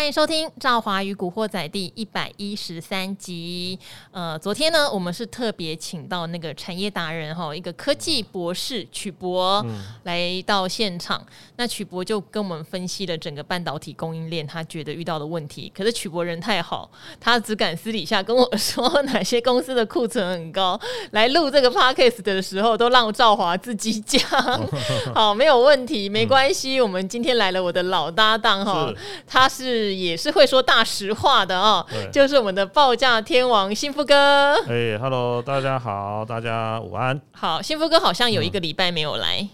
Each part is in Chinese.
欢迎收听《赵华与古惑仔》第一百一十三集。呃，昨天呢，我们是特别请到那个产业达人哈，一个科技博士曲博、嗯、来到现场。那曲博就跟我们分析了整个半导体供应链，他觉得遇到的问题。可是曲博人太好，他只敢私底下跟我说 哪些公司的库存很高。来录这个 podcast 的时候，都让赵华自己讲。好，没有问题，没关系。嗯、我们今天来了我的老搭档哈，他是。也是会说大实话的哦，就是我们的报价天王幸福哥。哎哈喽，大家好，大家午安。好，幸福哥好像有一个礼拜没有来，嗯、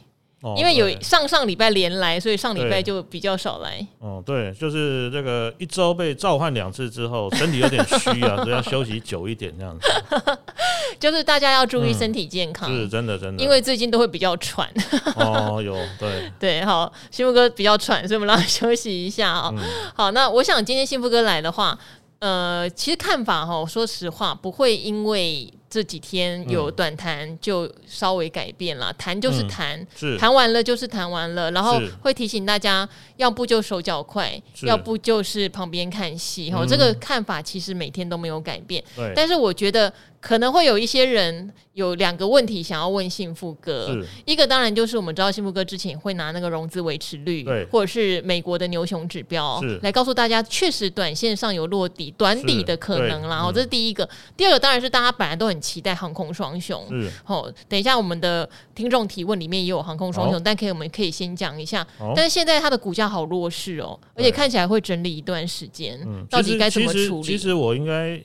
因为有上上礼拜连来，所以上礼拜就比较少来。哦、嗯，对，就是这个一周被召唤两次之后，身体有点虚啊，所以要休息久一点这样子。就是大家要注意身体健康，嗯、是真的真的，因为最近都会比较喘。哦，有对 对，好，幸福哥比较喘，所以我们让他休息一下啊。嗯、好，那我想今天幸福哥来的话，呃，其实看法哈，说实话不会因为。这几天有短谈就稍微改变了，谈就是谈，谈完了就是谈完了，然后会提醒大家，要不就手脚快，要不就是旁边看戏。哈，这个看法其实每天都没有改变。但是我觉得可能会有一些人有两个问题想要问幸福哥，一个当然就是我们知道幸福哥之前会拿那个融资维持率，或者是美国的牛熊指标来告诉大家，确实短线上有落底、短底的可能。然后这是第一个，第二个当然是大家本来都很。期待航空双雄，是好。等一下，我们的听众提问里面也有航空双雄，但可以，我们可以先讲一下。但是现在它的股价好弱势哦，而且看起来会整理一段时间。到底该怎么处理？其实我应该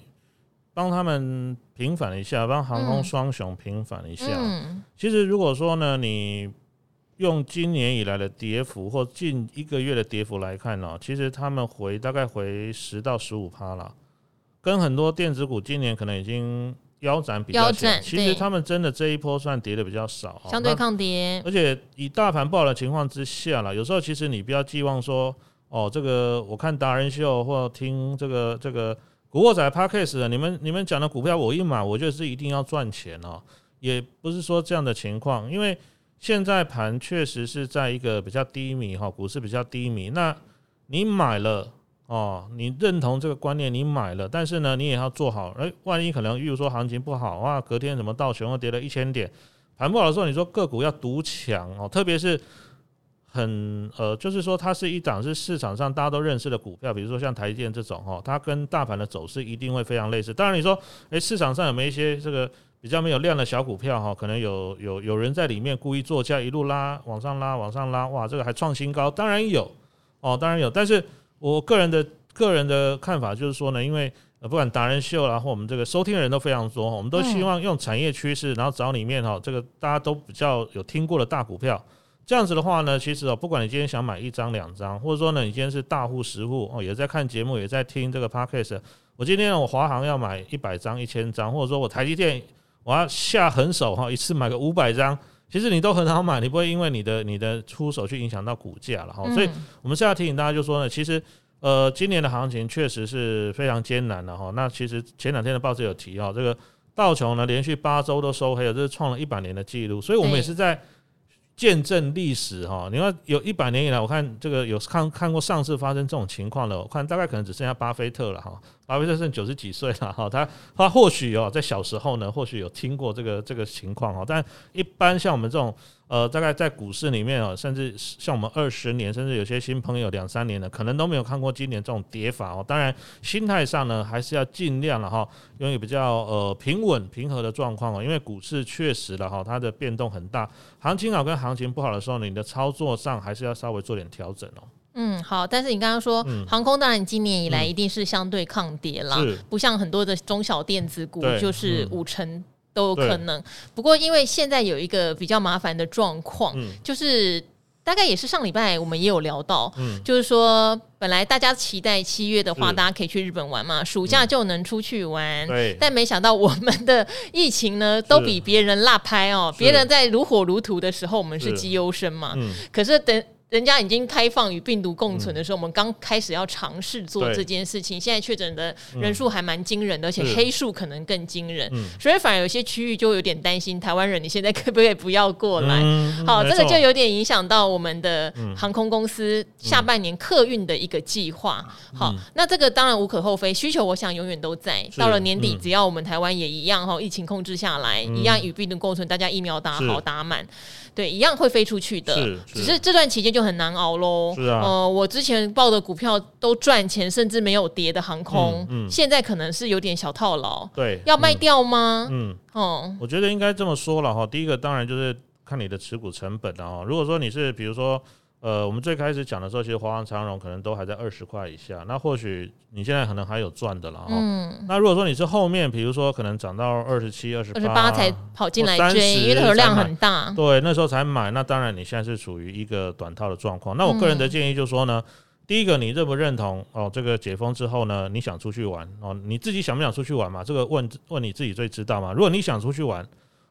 帮他们平反一下，帮航空双雄平反一下。嗯其实如果说呢，你用今年以来的跌幅或近一个月的跌幅来看呢，其实他们回大概回十到十五趴了，跟很多电子股今年可能已经。腰斩比较小，其实他们真的这一波算跌的比较少，相对抗跌。而且以大盘不好的情况之下了，有时候其实你不要寄望说，哦，这个我看达人秀或听这个这个古惑仔 Podcast，你们你们讲的股票我一买，我就是一定要赚钱哦，也不是说这样的情况，因为现在盘确实是在一个比较低迷哈，股市比较低迷，那你买了。哦，你认同这个观念，你买了，但是呢，你也要做好。诶，万一可能，例如说行情不好啊，隔天什么道琼又跌了一千点，盘不好的时候，你说个股要独强哦，特别是很呃，就是说它是一档是市场上大家都认识的股票，比如说像台积电这种哦，它跟大盘的走势一定会非常类似。当然你说，诶，市场上有没有一些这个比较没有量的小股票哈，可能有有有人在里面故意做价，一路拉往上拉往上拉，哇，这个还创新高，当然有哦，当然有，但是。我个人的个人的看法就是说呢，因为呃，不管达人秀啦，或我们这个收听的人都非常多，我们都希望用产业趋势，然后找里面哈，这个大家都比较有听过的大股票。这样子的话呢，其实哦，不管你今天想买一张两张，或者说呢，你今天是大户实户哦，也在看节目，也在听这个 podcast。我今天我华航要买一百张、一千张，或者说我台积电我要下狠手哈，一次买个五百张。其实你都很好买，你不会因为你的你的出手去影响到股价了哈。所以我们现在提醒大家，就说呢，其实呃，今年的行情确实是非常艰难的哈。那其实前两天的报纸有提哈，这个道琼呢连续八周都收黑了，这是创了一百年的记录。所以我们也是在见证历史哈。你看有一百年以来，我看这个有看看过上次发生这种情况的，我看大概可能只剩下巴菲特了哈。巴菲特剩九十几岁了哈，他他或许哦，在小时候呢，或许有听过这个这个情况哈，但一般像我们这种呃，大概在股市里面哦，甚至像我们二十年，甚至有些新朋友两三年的，可能都没有看过今年这种跌法哦。当然，心态上呢，还是要尽量了哈，用一比较呃平稳平和的状况哦，因为股市确实了哈，它的变动很大，行情好跟行情不好的时候，你的操作上还是要稍微做点调整哦。嗯，好，但是你刚刚说、嗯、航空，当然今年以来一定是相对抗跌啦，嗯、不像很多的中小电子股，就是五成都有可能。不过因为现在有一个比较麻烦的状况，嗯、就是大概也是上礼拜我们也有聊到，嗯、就是说本来大家期待七月的话，大家可以去日本玩嘛，暑假就能出去玩，嗯、但没想到我们的疫情呢都比别人落拍哦，别人在如火如荼的时候，我们是。绩优生嘛，嗯、可是等。人家已经开放与病毒共存的时候，嗯、我们刚开始要尝试做这件事情。现在确诊的人数还蛮惊人的，嗯、而且黑数可能更惊人，所以反而有些区域就有点担心台湾人，你现在可不可以不要过来？嗯、好，这个就有点影响到我们的航空公司下半年客运的一个计划。嗯、好，那这个当然无可厚非，需求我想永远都在。到了年底，只要我们台湾也一样哈，疫情控制下来，嗯、一样与病毒共存，大家疫苗打好打满。对，一样会飞出去的，是是，只是这段期间就很难熬喽。是啊，呃，我之前报的股票都赚钱，甚至没有跌的航空，嗯，嗯，现在可能是有点小套牢。对，要卖掉吗？嗯，哦、嗯，我觉得应该这么说了哈。第一个当然就是看你的持股成本了哈。如果说你是比如说。呃，我们最开始讲的时候，其实华航、长荣可能都还在二十块以下。那或许你现在可能还有赚的了哈。嗯。那如果说你是后面，比如说可能涨到二十七、二十八才跑进来追，因为那量很大。对，那时候才买。那当然你现在是处于一个短套的状况。那我个人的建议就是说呢，嗯、第一个你认不认同哦？这个解封之后呢，你想出去玩哦？你自己想不想出去玩嘛？这个问问你自己最知道嘛。如果你想出去玩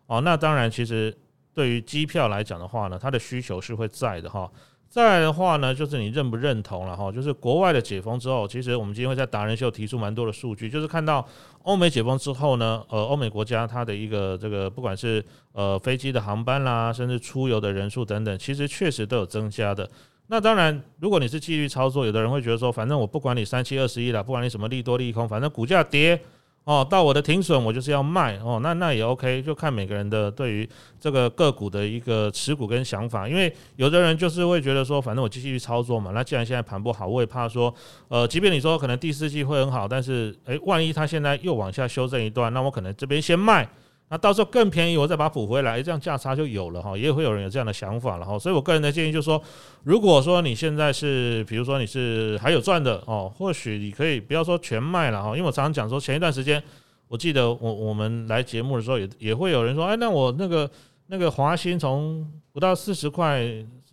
哦，那当然其实对于机票来讲的话呢，它的需求是会在的哈。再来的话呢，就是你认不认同了哈？就是国外的解封之后，其实我们今天会在达人秀提出蛮多的数据，就是看到欧美解封之后呢，呃，欧美国家它的一个这个不管是呃飞机的航班啦，甚至出游的人数等等，其实确实都有增加的。那当然，如果你是纪律操作，有的人会觉得说，反正我不管你三七二十一了，不管你什么利多利空，反正股价跌。哦，到我的停损，我就是要卖哦，那那也 OK，就看每个人的对于这个个股的一个持股跟想法，因为有的人就是会觉得说，反正我继续去操作嘛，那既然现在盘不好，我也怕说，呃，即便你说可能第四季会很好，但是诶，万一它现在又往下修正一段，那我可能这边先卖。那到时候更便宜，我再把它补回来，这样价差就有了哈，也会有人有这样的想法了哈。所以我个人的建议就是说，如果说你现在是，比如说你是还有赚的哦，或许你可以不要说全卖了哈，因为我常常讲说，前一段时间我记得我我们来节目的时候也也会有人说，哎，那我那个那个华兴从不到四十块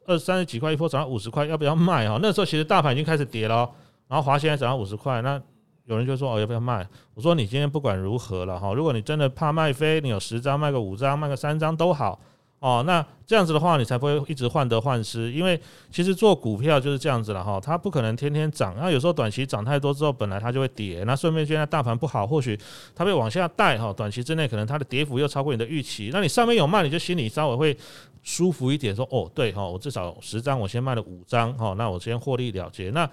二三十几块一波涨到五十块，要不要卖哈？那时候其实大盘已经开始跌了，然后华兴还涨到五十块，那。有人就说哦，要不要卖？我说你今天不管如何了哈，如果你真的怕卖飞，你有十张卖个五张，卖个三张都好哦。那这样子的话，你才不会一直患得患失。因为其实做股票就是这样子了哈，它不可能天天涨。那有时候短期涨太多之后，本来它就会跌。那顺便现在大盘不好，或许它被往下带哈，短期之内可能它的跌幅又超过你的预期。那你上面有卖，你就心里稍微会舒服一点，说哦对哈，我至少十张我先卖了五张哈，那我先获利了结。那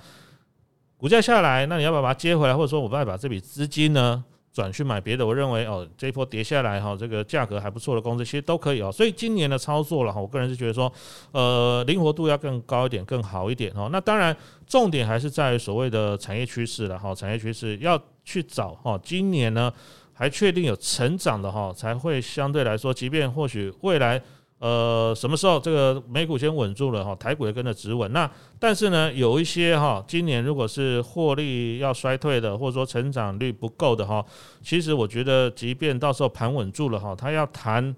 股价下来，那你要不要把它接回来？或者说，我再把这笔资金呢转去买别的？我认为哦，这一波跌下来哈，这个价格还不错的公司，其实都可以哦。所以今年的操作了哈，我个人是觉得说，呃，灵活度要更高一点，更好一点哦。那当然，重点还是在于所谓的产业趋势了哈。产业趋势要去找哈，今年呢还确定有成长的哈，才会相对来说，即便或许未来。呃，什么时候这个美股先稳住了哈，台股也跟着止稳。那但是呢，有一些哈，今年如果是获利要衰退的，或者说成长率不够的哈，其实我觉得，即便到时候盘稳住了哈，它要弹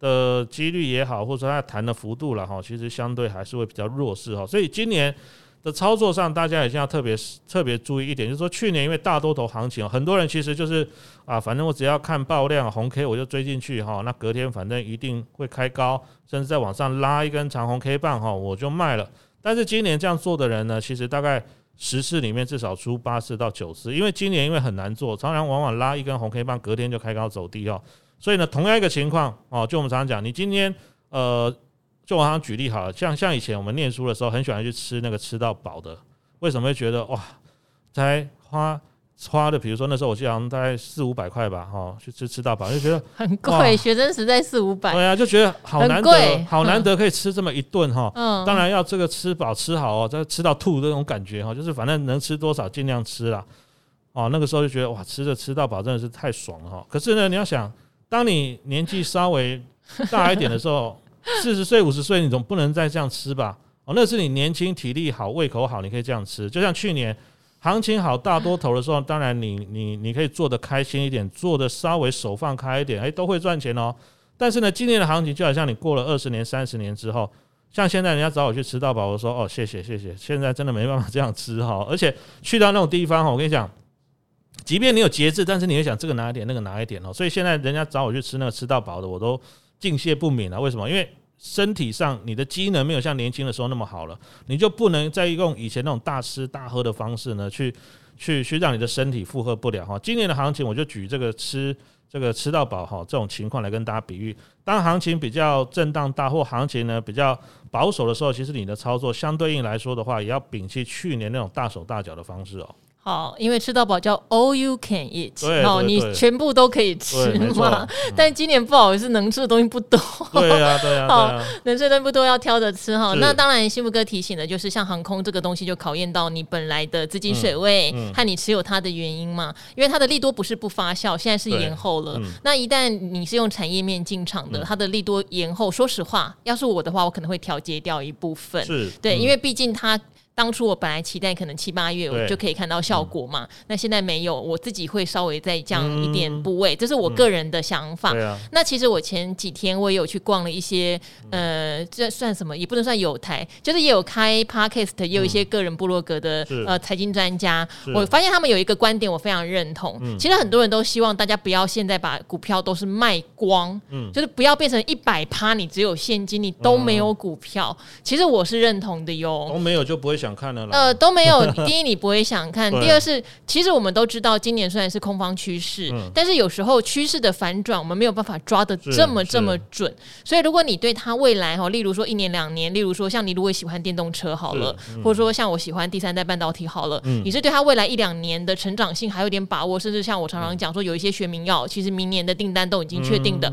的几率也好，或者说它弹的幅度了哈，其实相对还是会比较弱势哈。所以今年。的操作上，大家也要特别特别注意一点，就是说去年因为大多头行情，很多人其实就是啊，反正我只要看爆量红 K 我就追进去哈，那隔天反正一定会开高，甚至再往上拉一根长红 K 棒哈，我就卖了。但是今年这样做的人呢，其实大概十次里面至少出八次到九次，因为今年因为很难做，常常往往拉一根红 K 棒，隔天就开高走低哦。所以呢，同样一个情况哦，就我们常常讲，你今天呃。就我好像举例好了，像像以前我们念书的时候，很喜欢去吃那个吃到饱的。为什么会觉得哇，才花花的，比如说那时候我记得好像大概四五百块吧，哈，去吃吃到饱就觉得很贵。学生时代四五百，对啊，就觉得好难得，好难得可以吃这么一顿哈。嗯，当然要这个吃饱吃好哦，再吃到吐的那种感觉哈，就是反正能吃多少尽量吃啦。哦，那个时候就觉得哇，吃着吃到饱真的是太爽了哈。可是呢，你要想，当你年纪稍微大一点的时候。四十岁、五十岁，你总不能再这样吃吧？哦，那是你年轻、体力好、胃口好，你可以这样吃。就像去年行情好、大多头的时候，当然你你你可以做得开心一点，做得稍微手放开一点，诶、都会赚钱哦。但是呢，今年的行情就好像你过了二十年、三十年之后，像现在人家找我去吃到饱，我说哦，谢谢谢谢，现在真的没办法这样吃哈。而且去到那种地方哈，我跟你讲，即便你有节制，但是你会想这个拿一点，那个拿一点哦。所以现在人家找我去吃那个吃到饱的，我都。敬谢不敏啊？为什么？因为身体上你的机能没有像年轻的时候那么好了，你就不能再用以前那种大吃大喝的方式呢，去去去让你的身体负荷不了哈。今年的行情，我就举这个吃这个吃到饱哈这种情况来跟大家比喻。当行情比较震荡大或行情呢比较保守的时候，其实你的操作相对应来说的话，也要摒弃去年那种大手大脚的方式哦。好，因为吃到饱叫 all you can eat，好，你全部都可以吃嘛。但今年不好意思，能吃的东西不多。对啊，对啊，好，能吃的东西不多，要挑着吃哈。那当然，幸福哥提醒的就是像航空这个东西，就考验到你本来的资金水位和你持有它的原因嘛。因为它的利多不是不发酵，现在是延后了。那一旦你是用产业面进场的，它的利多延后，说实话，要是我的话，我可能会调节掉一部分。是对，因为毕竟它。当初我本来期待可能七八月我就可以看到效果嘛，嗯、那现在没有，我自己会稍微再降一点部位，嗯、这是我个人的想法。嗯啊、那其实我前几天我也有去逛了一些，呃，这算什么？也不能算有台，就是也有开 podcast，也有一些个人部落格的、嗯、呃财经专家。我发现他们有一个观点，我非常认同。嗯、其实很多人都希望大家不要现在把股票都是卖光，嗯、就是不要变成一百趴，你只有现金，你都没有股票。嗯、其实我是认同的哟。都没有就不会。想看了呃，都没有。第一，你不会想看；第二是，其实我们都知道，今年虽然是空方趋势，嗯、但是有时候趋势的反转，我们没有办法抓的这么这么准。所以，如果你对它未来哈，例如说一年两年，例如说像你如果喜欢电动车好了，嗯、或者说像我喜欢第三代半导体好了，嗯、你是对它未来一两年的成长性还有点把握，甚至像我常常讲说，有一些学名药，其实明年的订单都已经确定的。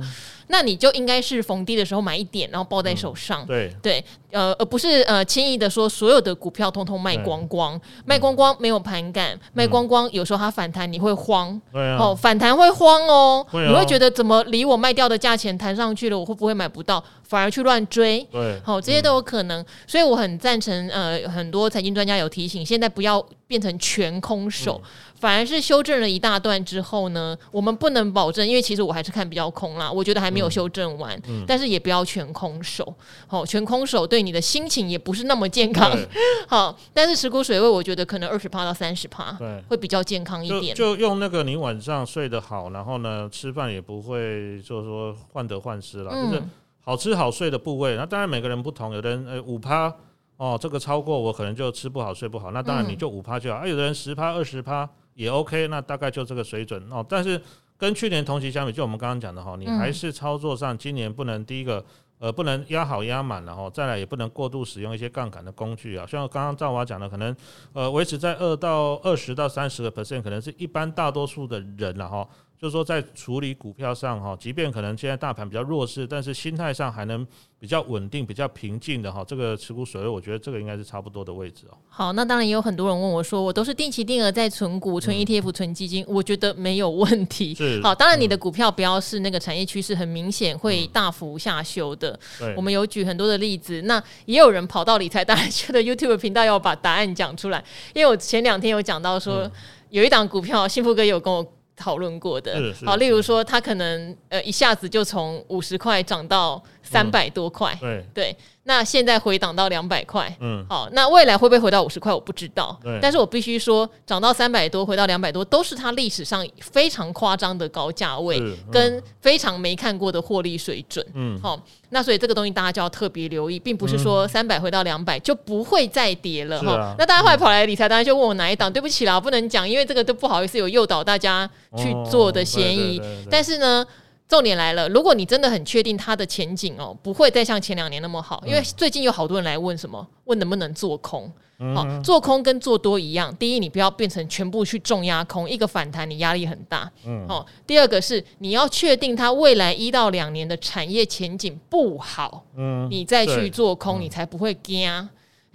嗯那你就应该是逢低的时候买一点，然后抱在手上。嗯、对对，呃，而不是呃轻易的说所有的股票通通卖光光，卖光光没有盘感，嗯、卖光光有时候它反弹你会慌。对啊、哦，反弹会慌哦，你会觉得怎么离我卖掉的价钱弹上去了，我会不会买不到？反而去乱追。对，好、哦，这些都有可能。嗯、所以我很赞成，呃，很多财经专家有提醒，现在不要变成全空手。嗯反而是修正了一大段之后呢，我们不能保证，因为其实我还是看比较空啦，我觉得还没有修正完，嗯。嗯、但是也不要全空手，好，全空手对你的心情也不是那么健康，好，但是持股水位我觉得可能二十趴到三十趴，对，会比较健康一点。就，就用那个你晚上睡得好，然后呢吃饭也不会就是说患得患失了，嗯、就是好吃好睡的部位，那当然每个人不同，有的人呃五趴哦，这个超过我可能就吃不好睡不好，那当然你就五趴就好，嗯、啊，有的人十趴二十趴。也 OK，那大概就这个水准哦。但是跟去年同期相比，就我们刚刚讲的哈，你还是操作上今年不能第一个呃不能压好压满，了哈再来也不能过度使用一些杠杆的工具啊。像刚刚赵华讲的，可能呃维持在二到二十到三十个 percent，可能是一般大多数的人了哈。就是说，在处理股票上哈，即便可能现在大盘比较弱势，但是心态上还能比较稳定、比较平静的哈，这个持股水位，我觉得这个应该是差不多的位置哦。好，那当然也有很多人问我说，我都是定期定额在存股、存 ETF、存基金，我觉得没有问题。是好，当然你的股票不要是那个产业趋势很明显会大幅下修的。对，我们有举很多的例子，那也有人跑到理财达人秀的 YouTube 频道要把答案讲出来，因为我前两天有讲到说，有一档股票，幸福哥有跟我。讨论过的，好，例如说，它可能呃一下子就从五十块涨到三百多块，对。那现在回档到两百块，嗯，好，那未来会不会回到五十块？我不知道，对但是我必须说，涨到三百多，回到两百多，都是它历史上非常夸张的高价位，嗯、跟非常没看过的获利水准，嗯，好，那所以这个东西大家就要特别留意，并不是说三百回到两百就不会再跌了，哈、啊。那大家后来跑来理财，当然就问我哪一档？对不起啦，我不能讲，因为这个都不好意思有诱导大家去做的嫌疑，哦、但是呢。重点来了，如果你真的很确定它的前景哦，不会再像前两年那么好，因为最近有好多人来问什么，问能不能做空？好，做空跟做多一样，第一，你不要变成全部去重压空，一个反弹你压力很大。嗯，好，第二个是你要确定它未来一到两年的产业前景不好，嗯，你再去做空，你才不会惊。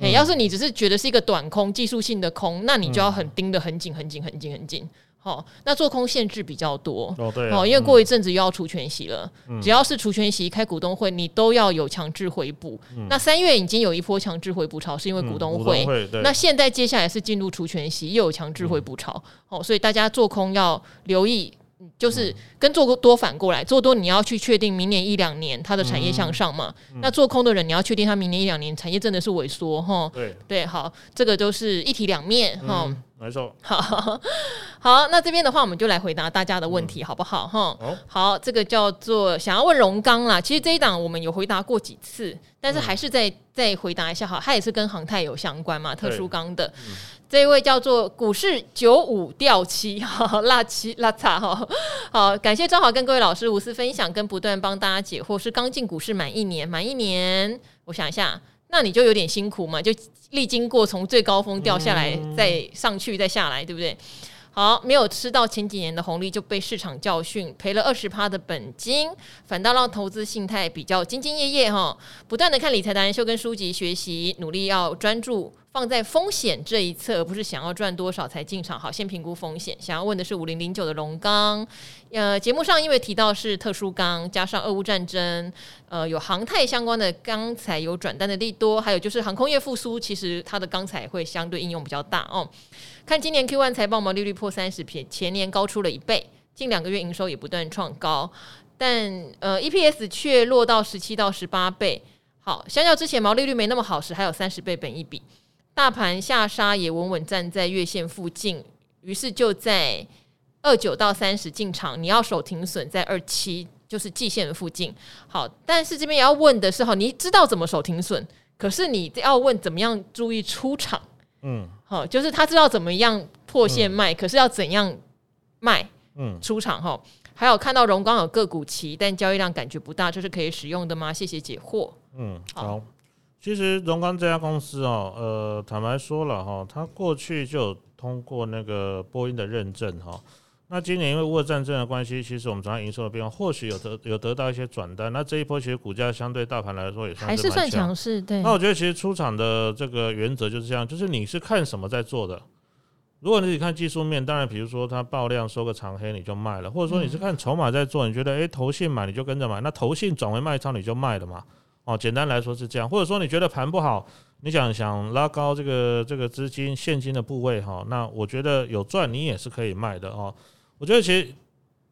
哎，要是你只是觉得是一个短空技术性的空，那你就要很盯得很紧很紧很紧很紧。好，那做空限制比较多哦，对哦，因为过一阵子又要除权息了，嗯、只要是除权息开股东会，你都要有强制回补。嗯、那三月已经有一波强制回补潮，是因为股东会。那现在接下来是进入除权息，又有强制回补潮。嗯、哦，所以大家做空要留意，就是跟做多反过来，做多你要去确定明年一两年它的产业向上嘛。嗯嗯、那做空的人你要确定他明年一两年产业真的是萎缩哈。对对，好，这个就是一体两面哈。嗯没错。好好，那这边的话，我们就来回答大家的问题，嗯、好不好？哈，哦、好，这个叫做想要问荣刚啦。其实这一档我们有回答过几次，但是还是再、嗯、再回答一下。哈，它也是跟航太有相关嘛，特殊钢的。嗯、这一位叫做股市九五掉漆，哈，辣七辣擦哈。好，感谢张华跟各位老师无私分享，跟不断帮大家解惑。是刚进股市满一年，满一年，我想一下。那你就有点辛苦嘛，就历经过从最高峰掉下来，再上去，再下来，对不对？好，没有吃到前几年的红利，就被市场教训，赔了二十趴的本金，反倒让投资心态比较兢兢业业哈，不断的看理财达人秀跟书籍学习，努力要专注。放在风险这一侧，而不是想要赚多少才进场。好，先评估风险。想要问的是五零零九的龙刚，呃，节目上因为提到是特殊钢，加上俄乌战争，呃，有航太相关的钢材有转单的利多，还有就是航空业复苏，其实它的钢材会相对应用比较大哦。看今年 Q1 财报毛利率破三十，比前年高出了一倍，近两个月营收也不断创高，但呃 EPS 却落到十七到十八倍。好，相较之前毛利率没那么好时，还有三十倍本一比。大盘下杀也稳稳站在月线附近，于是就在二九到三十进场。你要守停损在二七，就是季线的附近。好，但是这边也要问的是哈，你知道怎么守停损，可是你要问怎么样注意出场。嗯，好，就是他知道怎么样破线卖，嗯、可是要怎样卖？嗯，出场哈。还有看到荣光有个股期，但交易量感觉不大，这是可以使用的吗？谢谢解惑。嗯，好。其实荣光这家公司哦，呃，坦白说了哈，它过去就有通过那个波音的认证哈。那今年因为乌俄战争的关系，其实我们主要营收的变化或许有得有得到一些转单。那这一波其实股价相对大盘来说也算是还是算强势。对。那我觉得其实出场的这个原则就是这样，就是你是看什么在做的。如果你只看技术面，当然比如说它爆量收个长黑你就卖了，或者说你是看筹码在做，你觉得诶投信买你就跟着买，那投信转为卖超你就卖了嘛。哦，简单来说是这样，或者说你觉得盘不好，你想想拉高这个这个资金现金的部位哈，那我觉得有赚你也是可以卖的哦。我觉得其实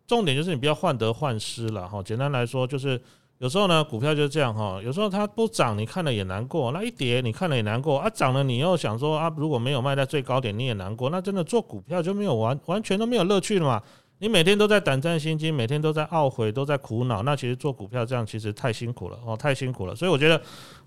重点就是你不要患得患失了哈。简单来说就是有时候呢股票就是这样哈，有时候它不涨你看了也难过，那一跌你看了也难过啊，涨了你又想说啊如果没有卖在最高点你也难过，那真的做股票就没有完完全都没有乐趣了嘛。你每天都在胆战心惊，每天都在懊悔，都在苦恼，那其实做股票这样其实太辛苦了哦，太辛苦了。所以我觉得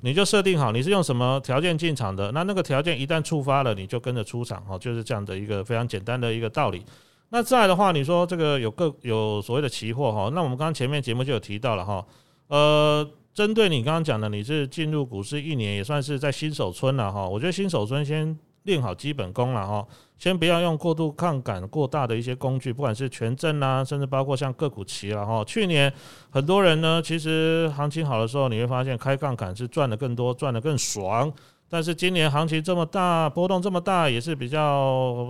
你就设定好你是用什么条件进场的，那那个条件一旦触发了，你就跟着出场哦，就是这样的一个非常简单的一个道理。那再的话，你说这个有个有所谓的期货哈，那我们刚刚前面节目就有提到了哈，呃，针对你刚刚讲的，你是进入股市一年，也算是在新手村了哈。我觉得新手村先练好基本功了哈。先不要用过度杠杆过大的一些工具，不管是权证啊，甚至包括像个股期了哈。去年很多人呢，其实行情好的时候，你会发现开杠杆是赚得更多，赚得更爽。但是今年行情这么大，波动这么大，也是比较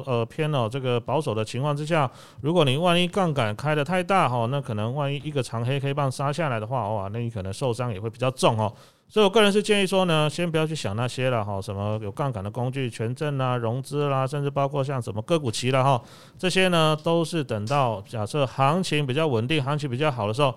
呃偏哦这个保守的情况之下，如果你万一杠杆开得太大哈，那可能万一一个长黑黑棒杀下来的话，哇，那你可能受伤也会比较重哦。所以我个人是建议说呢，先不要去想那些了哈，什么有杠杆的工具、权证啦、融资啦，甚至包括像什么个股期了哈，这些呢都是等到假设行情比较稳定、行情比较好的时候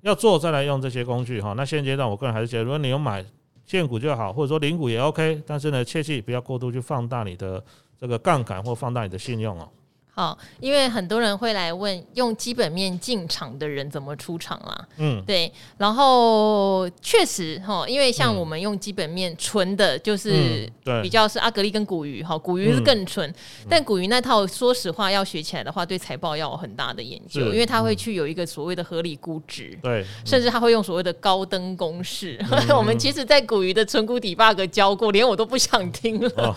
要做，再来用这些工具哈。那现阶段我个人还是觉得，如果你有买现股就好，或者说零股也 OK，但是呢，切记不要过度去放大你的这个杠杆或放大你的信用哦。好，因为很多人会来问，用基本面进场的人怎么出场啦？嗯，对。然后确实哈，因为像我们用基本面纯的，就是比较是阿格力跟古鱼哈，古鱼是更纯。嗯、但古鱼那套，说实话要学起来的话，对财报要有很大的研究，因为他会去有一个所谓的合理估值，对，甚至他会用所谓的高登公式。嗯、我们其实，在古鱼的存股 debug 教过，连我都不想听了，哦、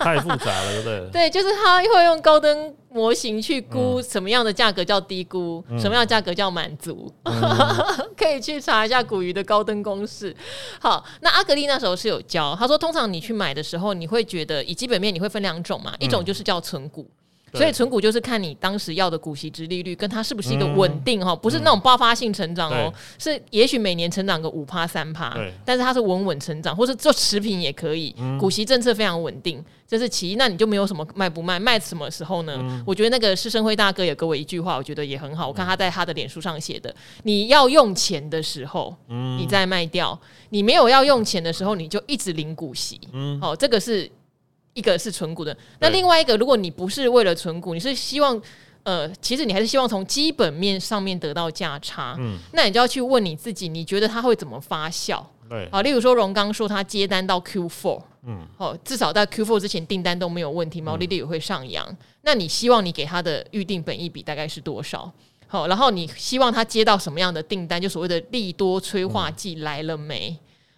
太复杂了，对不对？对，就是他会用高登。模型去估什么样的价格叫低估，嗯、什么样的价格叫满足，嗯、可以去查一下古鱼的高登公式。好，那阿格丽那时候是有教，他说通常你去买的时候，你会觉得以基本面你会分两种嘛，嗯、一种就是叫存股。所以存股就是看你当时要的股息值利率跟它是不是一个稳定哈，不是那种爆发性成长哦，是也许每年成长个五趴三趴，但是它是稳稳成长，或是做持平也可以，股息政策非常稳定，这是其一。那你就没有什么卖不卖，卖什么时候呢？我觉得那个施生辉大哥也给我一句话，我觉得也很好。我看他在他的脸书上写的，你要用钱的时候，你再卖掉；你没有要用钱的时候，你就一直领股息。好，这个是。一个是存股的，那另外一个，如果你不是为了存股，你是希望。呃，其实你还是希望从基本面上面得到价差，嗯，那你就要去问你自己，你觉得它会怎么发酵？对，好，例如说荣刚说他接单到 Q four，嗯，好，至少在 Q four 之前订单都没有问题，毛利率也会上扬。嗯，那你希望你给他的预定本益比大概是多少？好，然后你希望他接到什么样的订单？就所谓的利多催化剂来了没？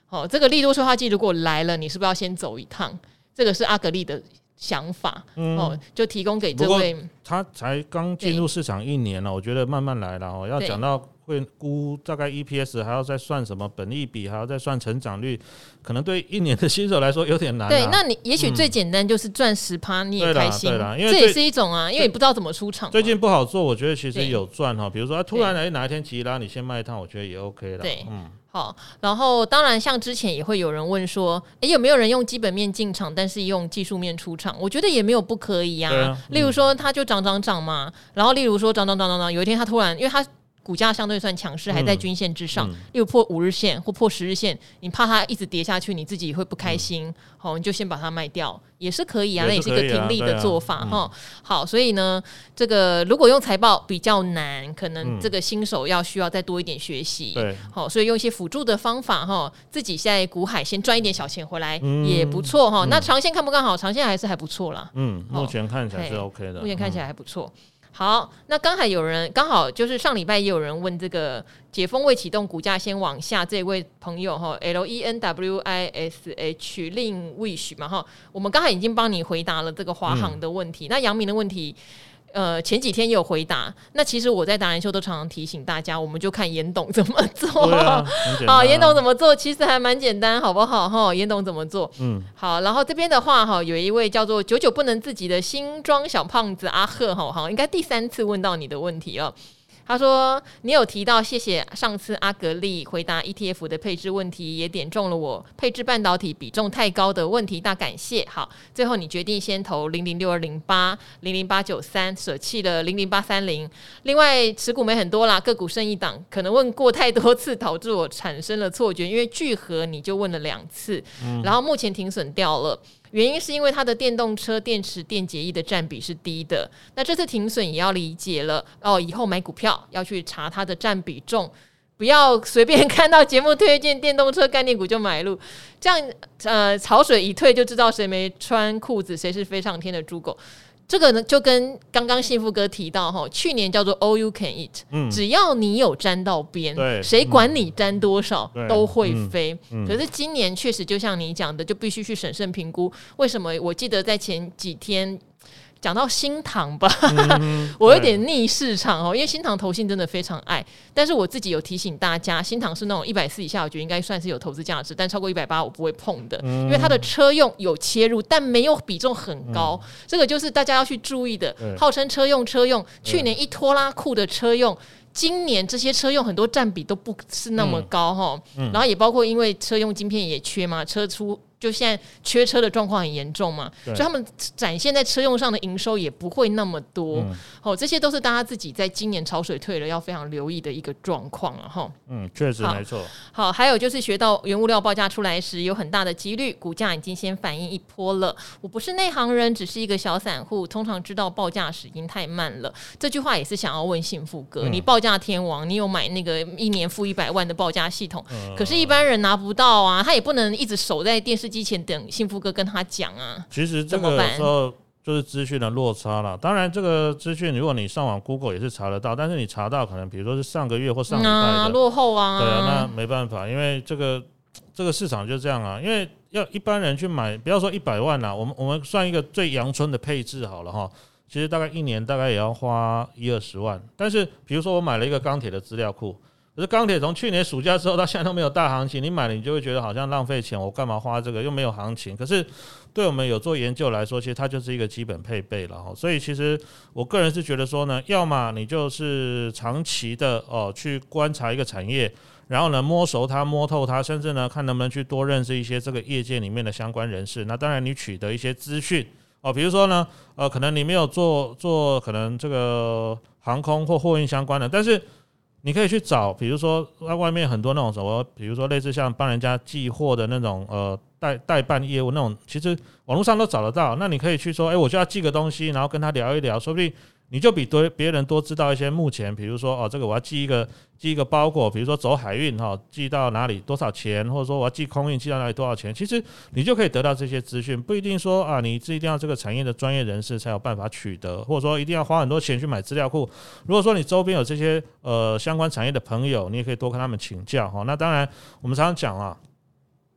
好，这个利多催化剂如果来了，你是不是要先走一趟？这个是阿格力的。想法、嗯、哦，就提供给这位。他才刚进入市场一年了，我觉得慢慢来了哦。要讲到会估大概 EPS，还要再算什么本利比，还要再算成长率，可能对一年的新手来说有点难。对，那你也许最简单就是赚十趴，你也开心。对啦，因为这也是一种啊，因为你不知道怎么出场。最近不好做，我觉得其实有赚哈。比如说，啊、突然来哪一天急拉，你先卖一趟，我觉得也 OK 了。对，嗯。好，然后当然，像之前也会有人问说，诶，有没有人用基本面进场，但是用技术面出场？我觉得也没有不可以呀、啊。啊嗯、例如说，它就涨涨涨嘛，然后例如说涨涨涨涨涨，有一天它突然，因为它。股价相对算强势，还在均线之上，又、嗯嗯、破五日线或破十日线，你怕它一直跌下去，你自己会不开心，嗯、好，你就先把它卖掉，也是可以啊，那也是一个停利的做法哈。好，所以呢，这个如果用财报比较难，可能这个新手要需要再多一点学习。对、嗯，好，所以用一些辅助的方法哈，自己在股海先赚一点小钱回来、嗯、也不错哈。那长线看不看好？长线还是还不错啦。嗯，目前看起来是 OK 的，目前看起来还不错。好，那刚才有人刚好就是上礼拜也有人问这个解封未启动，股价先往下，这位朋友哈，L E N W I S H Lin Wish 嘛哈，我们刚才已经帮你回答了这个华航的问题，嗯、那杨明的问题。呃，前几天也有回答。那其实我在达人秀都常常提醒大家，我们就看严董怎么做。啊、好，严董怎么做，其实还蛮简单，好不好？哈，严董怎么做？嗯，好。然后这边的话，哈，有一位叫做久久不能自己的新装小胖子阿赫，哈，好，应该第三次问到你的问题了。他说：“你有提到，谢谢上次阿格力回答 ETF 的配置问题，也点中了我配置半导体比重太高的问题，大感谢。好，最后你决定先投零零六二零八零零八九三，舍弃了零零八三零。另外持股没很多啦，个股剩一档，可能问过太多次，导致我产生了错觉。因为聚合你就问了两次，然后目前停损掉了。”原因是因为它的电动车电池电解液的占比是低的，那这次停损也要理解了哦。以后买股票要去查它的占比重，不要随便看到节目推荐电动车概念股就买入，这样呃潮水一退就知道谁没穿裤子，谁是飞上天的猪狗。这个呢，就跟刚刚幸福哥提到哈，去年叫做 All You Can Eat，嗯，只要你有沾到边，对，谁管你沾多少，嗯，都会飞。可是今年确实就像你讲的，就必须去审慎评估。为什么？我记得在前几天。讲到新塘吧，嗯、我有点逆市场哦，因为新塘投信真的非常爱，但是我自己有提醒大家，新塘是那种一百四以下，我觉得应该算是有投资价值，但超过一百八我不会碰的，嗯，因为它的车用有切入，但没有比重很高，嗯，这个就是大家要去注意的。号称车用车用，去年一拖拉库的车用，今年这些车用很多占比都不是那么高哈，嗯嗯，然后也包括因为车用晶片也缺嘛，车出。就现在缺车的状况很严重嘛，所以他们展现在车用上的营收也不会那么多。嗯、哦，这些都是大家自己在今年潮水退了要非常留意的一个状况了哈。嗯，确实没错。好，还有就是学到原物料报价出来时，有很大的几率股价已经先反应一波了。我不是内行人，只是一个小散户，通常知道报价时已经太慢了。这句话也是想要问幸福哥，嗯、你报价天王，你有买那个一年付一百万的报价系统、嗯，可是一般人拿不到啊，他也不能一直守在电视机前等幸福哥跟他讲啊，其实这个时候就是资讯的落差了。当然，这个资讯如果你上网 Google 也是查得到，但是你查到可能比如说是上个月或上礼拜的、嗯啊、落后啊，对啊，那没办法，因为这个 这个市场就这样啊。因为要一般人去买，不要说一百万啦，我们我们算一个最阳春的配置好了哈。其实大概一年大概也要花一二十万，但是比如说我买了一个钢铁的资料库。可是钢铁从去年暑假之后到现在都没有大行情，你买了你就会觉得好像浪费钱，我干嘛花这个又没有行情？可是对我们有做研究来说，其实它就是一个基本配备了哈。所以其实我个人是觉得说呢，要么你就是长期的哦去观察一个产业，然后呢摸熟它、摸透它，甚至呢看能不能去多认识一些这个业界里面的相关人士。那当然你取得一些资讯哦，比如说呢呃可能你没有做做可能这个航空或货运相关的，但是。你可以去找，比如说外外面很多那种什么，比如说类似像帮人家寄货的那种呃代代办业务那种，其实网络上都找得到。那你可以去说，哎，我就要寄个东西，然后跟他聊一聊，说不定。你就比多别人多知道一些目前，比如说哦，这个我要寄一个寄一个包裹，比如说走海运哈，寄到哪里多少钱，或者说我要寄空运寄到哪里多少钱，其实你就可以得到这些资讯，不一定说啊，你是一定要这个产业的专业人士才有办法取得，或者说一定要花很多钱去买资料库。如果说你周边有这些呃相关产业的朋友，你也可以多跟他们请教哈。那当然，我们常常讲啊，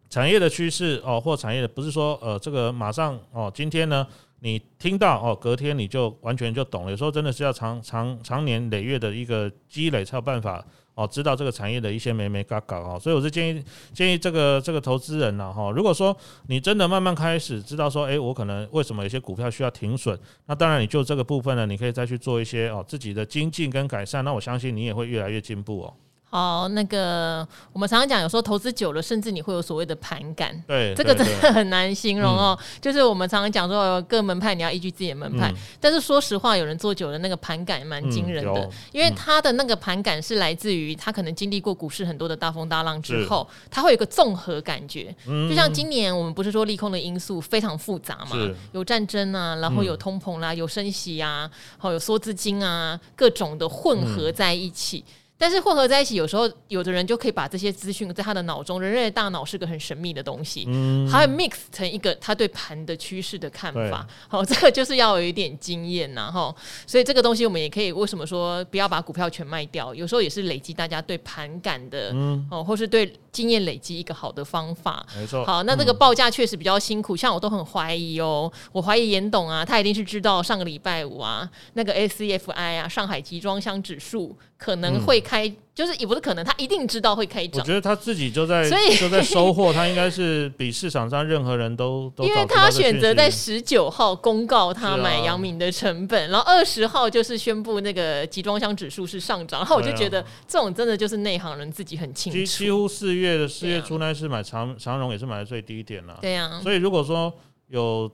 产业的趋势哦，或产业的不是说呃这个马上哦，今天呢。你听到哦，隔天你就完全就懂了。有时候真的是要长长长年累月的一个积累，才有办法哦，知道这个产业的一些眉眉嘎嘎哦。所以我是建议建议这个这个投资人呢哈，如果说你真的慢慢开始知道说，诶，我可能为什么有些股票需要停损，那当然你就这个部分呢，你可以再去做一些哦自己的精进跟改善。那我相信你也会越来越进步哦。好，那个我们常常讲，有时候投资久了，甚至你会有所谓的盘感。对，这个真的很难形容哦。嗯、就是我们常常讲说，各门派你要依据自己的门派。嗯、但是说实话，有人做久了，那个盘感蛮惊人的，嗯、因为他的那个盘感是来自于他可能经历过股市很多的大风大浪之后，他会有一个综合感觉。嗯、就像今年我们不是说利空的因素非常复杂嘛，有战争啊，然后有通膨啦、啊，有升息啊，好有缩资金啊，各种的混合在一起。嗯但是混合在一起，有时候有的人就可以把这些资讯在他的脑中，人类的大脑是个很神秘的东西，嗯，他会 mix 成一个他对盘的趋势的看法。好，这个就是要有一点经验呐，哈。所以这个东西我们也可以为什么说不要把股票全卖掉？有时候也是累积大家对盘感的，嗯，哦，或是对经验累积一个好的方法。没错。好，那这个报价确实比较辛苦，像我都很怀疑哦，我怀疑严董啊，他一定是知道上个礼拜五啊，那个 SCFI 啊，上海集装箱指数可能会开。开就是也不是可能，他一定知道会开涨。我觉得他自己就在，所以 就在收获，他应该是比市场上任何人都 都。因为他选择在十九号公告他买阳明的成本，啊、然后二十号就是宣布那个集装箱指数是上涨，然后我就觉得这种真的就是内行人自己很清楚。几几乎四月的四月初那是买长长荣也是买的最低点了，对呀、啊。所以如果说有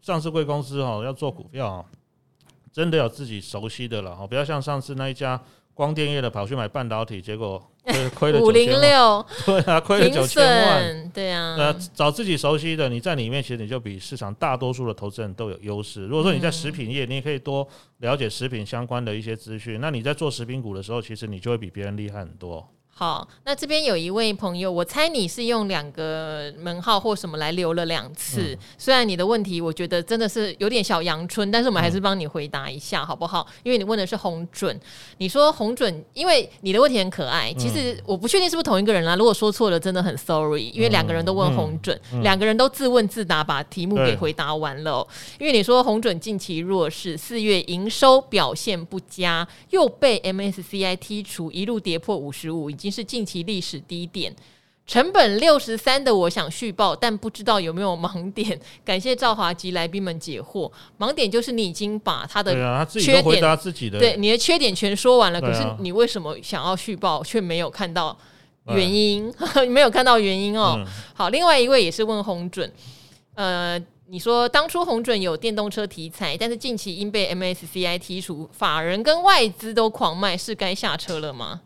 上市贵公司哈要做股票，真的有自己熟悉的了哈，不要像上次那一家。光电业的跑去买半导体，结果亏 亏了五零六，对啊，亏了九千万，对啊，呃，找自己熟悉的，你在里面其实你就比市场大多数的投资人都有优势。如果说你在食品业，你也可以多了解食品相关的一些资讯，那你在做食品股的时候，其实你就会比别人厉害很多。好，那这边有一位朋友，我猜你是用两个门号或什么来留了两次。嗯、虽然你的问题我觉得真的是有点小阳春，但是我们还是帮你回答一下，嗯、好不好？因为你问的是红准，你说红准，因为你的问题很可爱。其实我不确定是不是同一个人啦，如果说错了，真的很 sorry。因为两个人都问红准，嗯嗯、两个人都自问自答，把题目给回答完了、喔。因为你说红准近期弱势，四月营收表现不佳，又被 MSCI 剔除，一路跌破五十五，已经。是近期历史低点，成本六十三的，我想续报，但不知道有没有盲点。感谢赵华及来宾们解惑。盲点就是你已经把他的缺点，对你的缺点全说完了，可是你为什么想要续报，却没有看到原因？没有看到原因哦。好，另外一位也是问红准，呃，你说当初红准有电动车题材，但是近期因被 MSCI 剔除，法人跟外资都狂卖，是该下车了吗？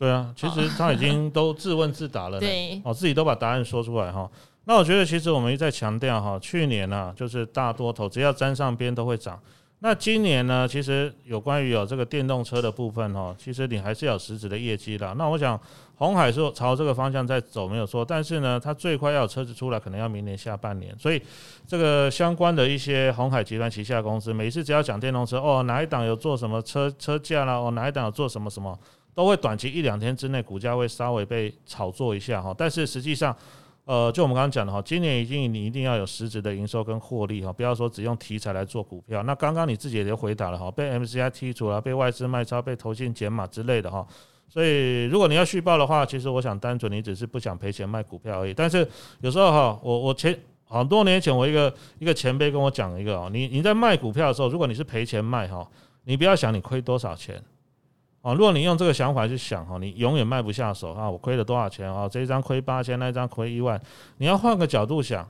对啊，其实他已经都自问自答了，哦，对，哦，自己都把答案说出来哈。那我觉得其实我们一再强调哈，去年呢，啊，就是大多头只要沾上边都会涨。那今年呢，其实有关于有这个电动车的部分哈，其实你还是要有实质的业绩的。那我想红海是朝这个方向在走没有错，但是呢，它最快要有车子出来，可能要明年下半年。所以这个相关的一些红海集团旗下公司，每次只要讲电动车，哦，哪一档有做什么车车架啦，哦，哪一档有做什么什么。都会短期一两天之内股价会稍微被炒作一下哈，但是实际上，呃，就我们刚刚讲的哈，今年一定你一定要有实质的营收跟获利哈，不要说只用题材来做股票。那刚刚你自己也回答了哈，被 MCI 剔除了，被外资卖超，被投信减码之类的哈。所以如果你要续报的话，其实我想单纯你只是不想赔钱卖股票而已。但是有时候哈，我我前好多年前我一个一个前辈跟我讲一个哦，你你在卖股票的时候，如果你是赔钱卖哈，你不要想你亏多少钱。哦，如果你用这个想法去想哈，你永远卖不下手啊！我亏了多少钱啊？这一张亏八千，那一张亏一万。你要换个角度想，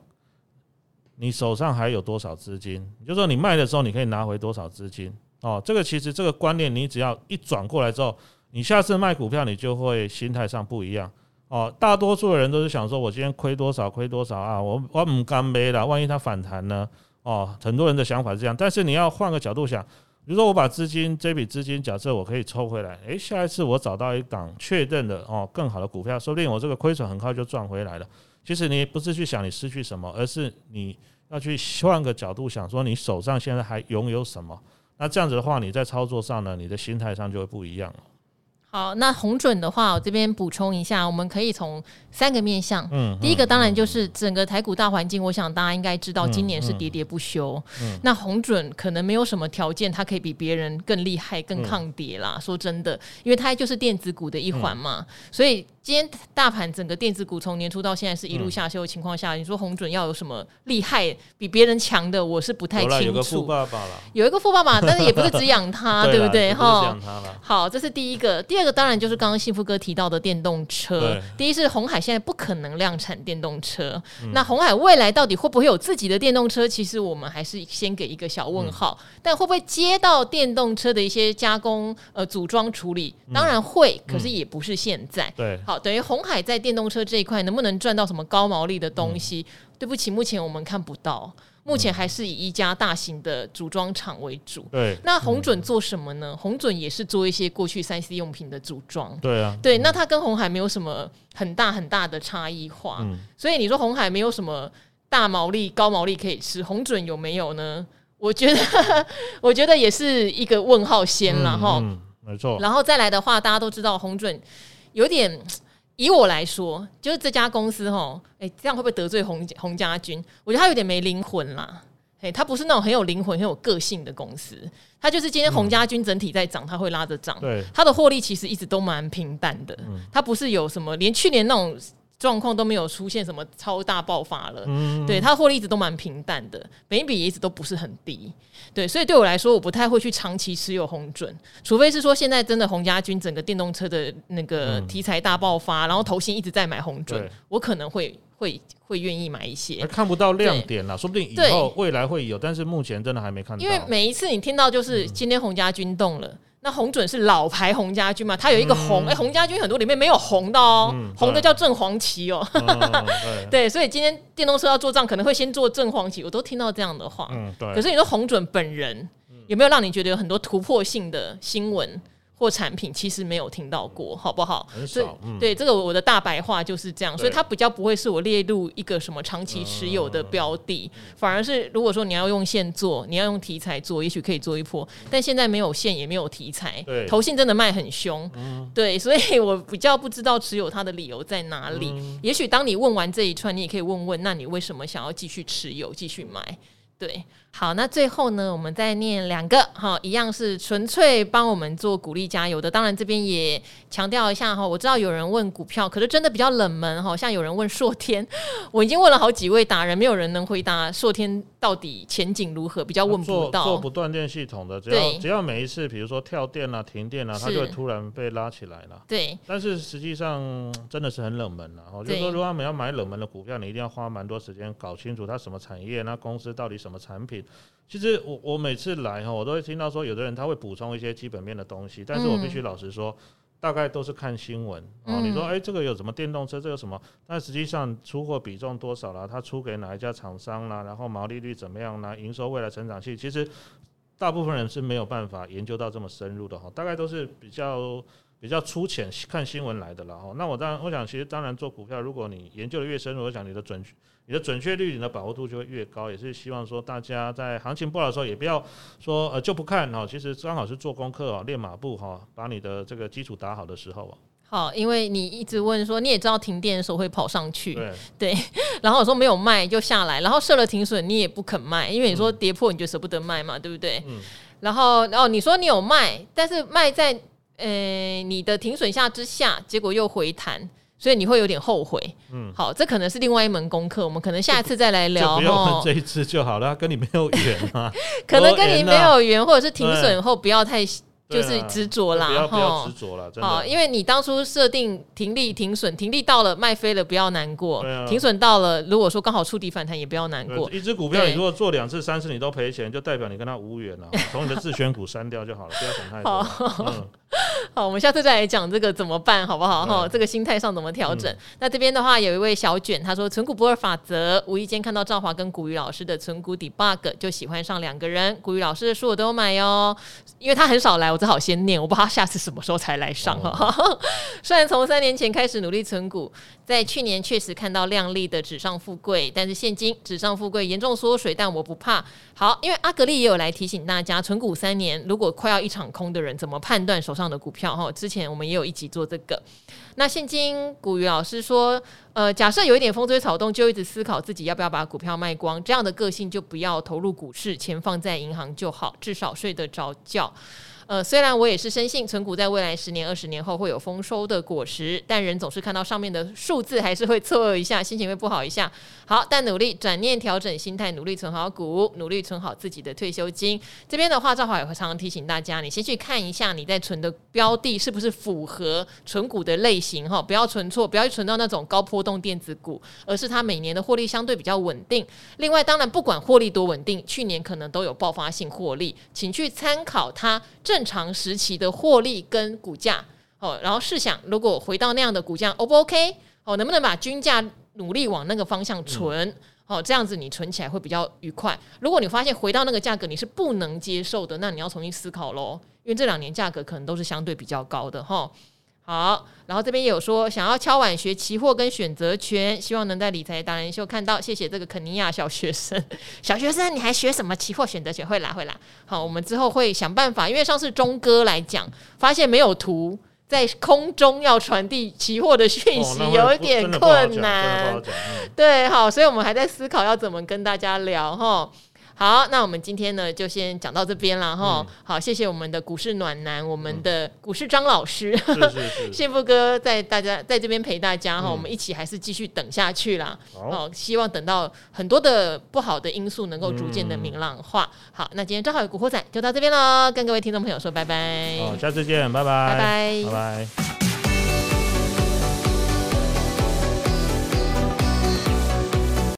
你手上还有多少资金？就说你卖的时候，你可以拿回多少资金？哦，这个其实这个观念，你只要一转过来之后，你下次卖股票，你就会心态上不一样哦。大多数的人都是想说，我今天亏多少亏多少啊，我我唔敢买了，万一它反弹呢？哦，很多人的想法是这样，但是你要换个角度想，比如说我把资金这笔资金，假设我可以抽回来，诶，下一次我找到一档确认的哦更好的股票，说不定我这个亏损很快就赚回来了。其实你不是去想你失去什么，而是你要去换个角度想，说你手上现在还拥有什么。那这样子的话，你在操作上呢，你的心态上就会不一样了。好，那红准的话，我这边补充一下，我们可以从三个面向。嗯，第一个当然就是整个台股大环境，我想大家应该知道，今年是喋喋不休。嗯，那红准可能没有什么条件，它可以比别人更厉害、更抗跌啦。说真的，因为它就是电子股的一环嘛，所以。今天大盘整个电子股从年初到现在是一路下修的情况下，嗯、你说红准要有什么厉害比别人强的，我是不太清楚。有个富爸爸了，有一个富爸爸，但是也不是只养他，对不对？哈，好，这是第一个。第二个当然就是刚刚幸福哥提到的电动车。第一是红海现在不可能量产电动车，嗯、那红海未来到底会不会有自己的电动车？其实我们还是先给一个小问号。嗯、但会不会接到电动车的一些加工、呃组装处理？当然会，嗯、可是也不是现在。对。好，等于红海在电动车这一块能不能赚到什么高毛利的东西？嗯、对不起，目前我们看不到，目前还是以一家大型的组装厂为主。对，那红准做什么呢？红准也是做一些过去三 C 用品的组装。对啊，对，那它跟红海没有什么很大很大的差异化。嗯、所以你说红海没有什么大毛利、高毛利可以吃，红准有没有呢？我觉得，我觉得也是一个问号先了哈。嗯，没错。然后再来的话，大家都知道红准。有点，以我来说，就是这家公司哈，哎，这样会不会得罪洪洪家军？我觉得他有点没灵魂啦，哎，他不是那种很有灵魂、很有个性的公司，他就是今天洪家军整体在涨，他会拉着涨，对，他的获利其实一直都蛮平淡的，他不是有什么，连去年那种。状况都没有出现什么超大爆发了，嗯、对，它的获利一直都蛮平淡的，每一笔一直都不是很低，对，所以对我来说，我不太会去长期持有鸿准，除非是说现在真的洪家军整个电动车的那个题材大爆发，嗯、然后投信一直在买鸿准，我可能会会会愿意买一些，看不到亮点了，对。说不定以后未来会有，但是目前真的还没看到，因为每一次你听到就是今天洪家军动了。嗯那红准是老牌红家军嘛？它有一个红，哎、嗯，鸿、欸、家军很多里面没有红的哦、嗯，红、嗯、的叫正黄旗哦、对，所以今天电动车要做账，可能会先做正黄旗。我都听到这样的话。嗯，对。可是你说红准本人有没有让你觉得有很多突破性的新闻？或产品其实没有听到过，好不好？很少。嗯、对，这个我的大白话就是这样，所以它比较不会是我列入一个什么长期持有的标的，嗯、反而是如果说你要用线做，你要用题材做，也许可以做一波。但现在没有线，也没有题材，对，投信真的卖很凶，嗯、对，所以我比较不知道持有它的理由在哪里。嗯、也许当你问完这一串，你也可以问问，那你为什么想要继续持有，继续买？对。好，那最后呢，我们再念两个，哈，一样是纯粹帮我们做鼓励加油的。当然这边也强调一下哈，我知道有人问股票，可是真的比较冷门哈，像有人问硕天，我已经问了好几位达人，没有人能回答硕天到底前景如何，比较问不到。做不断电系统的，只要只要每一次，比如说跳电啊、停电啊，它就会突然被拉起来了。对，但是实际上真的是很冷门了。哈对，就是说如果他们要买冷门的股票，你一定要花蛮多时间搞清楚它什么产业，那公司到底什么产品。其实我我每次来哈，我都会听到说，有的人他会补充一些基本面的东西，但是我必须老实说，大概都是看新闻啊。你说哎，这个有什么电动车，这个什么？但实际上出货比重多少啦？它出给哪一家厂商啦？然后毛利率怎么样啦？营收未来成长性，其实大部分人是没有办法研究到这么深入的哈。大概都是比较比较粗浅看新闻来的了哈。那我当然，我想其实当然做股票，如果你研究的越深入，我想你的准确。你的准确率、你的把握度就会越高，也是希望说大家在行情不好的时候，也不要说呃就不看哈。其实刚好是做功课哦，练马步哈，把你的这个基础打好的时候啊。好，因为你一直问说，你也知道停电的时候会跑上去，对，对，然后我说没有卖就下来，然后设了停损，你也不肯卖，因为你说跌破你就舍不得卖嘛，对不对？嗯。然后，然后你说你有卖，但是卖在呃你的停损下之下，结果又回弹。所以你会有点后悔，嗯，好，这可能是另外一门功课，我们可能下一次再来聊。不用这一次就好了，跟你没有缘啊，可能跟你没有缘，或者是停损后不要太就是执着啦，哈，不要执着了，好，因为你当初设定停利停损，停利到了卖飞了不要难过，停损到了如果说刚好触底反弹也不要难过。一只股票你如果做两次三次你都赔钱，就代表你跟他无缘了，从你的自选股删掉就好了，不要想太多。好，我们下次再来讲这个怎么办，好不好？哈、嗯，这个心态上怎么调整？嗯、那这边的话，有一位小卷，他说存股不二法则，无意间看到赵华跟古雨老师的存股 debug，就喜欢上两个人。古雨老师的书我都有买哟，因为他很少来，我只好先念，我不知道他下次什么时候才来上哈。哦、虽然从三年前开始努力存股，在去年确实看到亮丽的纸上富贵，但是现今纸上富贵严重缩水，但我不怕。好，因为阿格丽也有来提醒大家，存股三年，如果快要一场空的人，怎么判断手上上的股票？哈，之前我们也有一集做这个。那现今股鱼老师说，呃，假设有一点风吹草动，就一直思考自己要不要把股票卖光，这样的个性就不要投入股市，钱放在银行就好，至少睡得着觉。呃，虽然我也是深信存股在未来十年、二十年后会有丰收的果实，但人总是看到上面的数字，还是会错愕一下，心情会不好一下。好，但努力转念调整心态，努力存好股，努力存好自己的退休金。这边的话，赵华也会常常提醒大家，你先去看一下你在存的标的是不是符合存股的类型哈，不要存错，不要去存到那种高波动电子股，而是它每年的获利相对比较稳定。另外，当然不管获利多稳定，去年可能都有爆发性获利，请去参考它正。正常时期的获利跟股价，哦，然后试想，如果回到那样的股价，O 不 OK？哦，能不能把均价努力往那个方向存？嗯、哦，这样子你存起来会比较愉快。如果你发现回到那个价格你是不能接受的，那你要重新思考喽，因为这两年价格可能都是相对比较高的哈。哦好，然后这边也有说想要敲碗学期货跟选择权，希望能在理财达人秀看到。谢谢这个肯尼亚小学生，小学生你还学什么期货选择权？会啦会啦。好，我们之后会想办法，因为上次钟哥来讲，发现没有图，在空中要传递期货的讯息，哦、有一点困难。嗯、对，好，所以我们还在思考要怎么跟大家聊哈。好，那我们今天呢就先讲到这边了哈。嗯、好，谢谢我们的股市暖男，我们的股市张老师，幸福哥在大家在这边陪大家哈。嗯、我们一起还是继续等下去啦。好，好，希望等到很多的不好的因素能够逐渐的明朗化。嗯、好，那今天正好有古惑仔就到这边喽，跟各位听众朋友说拜拜。好，下次见，拜拜，拜拜，拜拜。